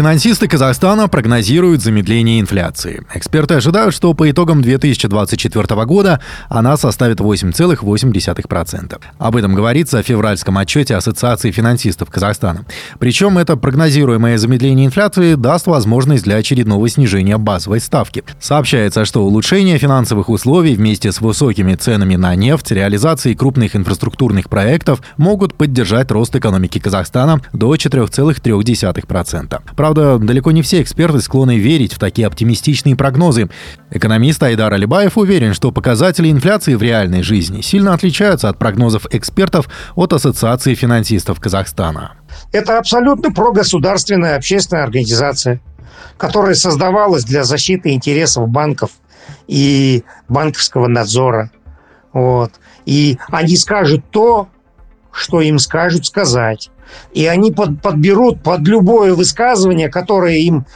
Финансисты Казахстана прогнозируют замедление инфляции. Эксперты ожидают, что по итогам 2024 года она составит 8,8%. Об этом говорится в февральском отчете Ассоциации финансистов Казахстана. Причем это прогнозируемое замедление инфляции даст возможность для очередного снижения базовой ставки. Сообщается, что улучшение финансовых условий вместе с высокими ценами на нефть, реализацией крупных инфраструктурных проектов могут поддержать рост экономики Казахстана до 4,3%. Правда, далеко не все эксперты склонны верить в такие оптимистичные прогнозы. Экономист Айдар Алибаев уверен, что показатели инфляции в реальной жизни сильно отличаются от прогнозов экспертов от Ассоциации финансистов Казахстана. Это абсолютно прогосударственная общественная организация, которая создавалась для защиты интересов банков и банковского надзора. Вот. И они скажут то, что им скажут сказать. И они под, подберут под любое высказывание, которое им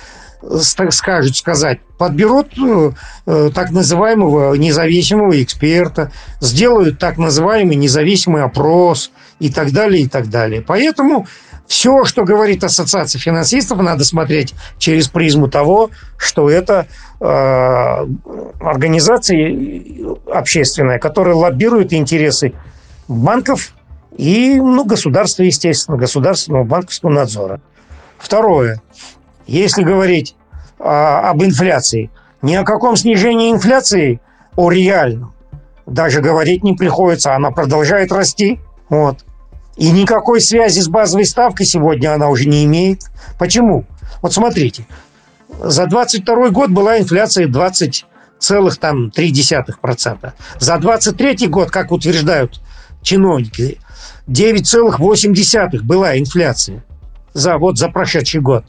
э, скажут сказать, подберут э, э, так называемого независимого эксперта, сделают так называемый независимый опрос и так далее, и так далее. Поэтому все, что говорит Ассоциация финансистов, надо смотреть через призму того, что это э, организация общественная, которая лоббирует интересы банков и ну, государства, естественно, государственного банковского надзора. Второе. Если говорить а, об инфляции, ни о каком снижении инфляции, о реальном, даже говорить не приходится. Она продолжает расти. Вот. И никакой связи с базовой ставкой сегодня она уже не имеет. Почему? Вот смотрите. За 22 год была инфляция 20,3%. За 23 год, как утверждают чиновники, 9,8 была инфляция за, вот, за прошедший год.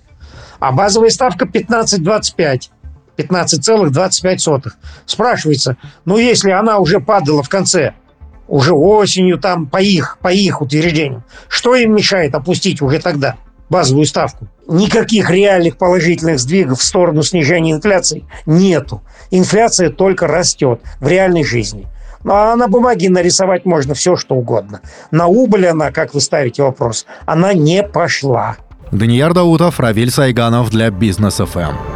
А базовая ставка 15,25. 15,25. Спрашивается, ну если она уже падала в конце, уже осенью там по их, по их утверждениям, что им мешает опустить уже тогда базовую ставку? Никаких реальных положительных сдвигов в сторону снижения инфляции нету. Инфляция только растет в реальной жизни. Ну, а на бумаге нарисовать можно все, что угодно. На убыль она, как вы ставите вопрос, она не пошла. Данияр Даутов, Равиль Сайганов для Бизнес ФМ.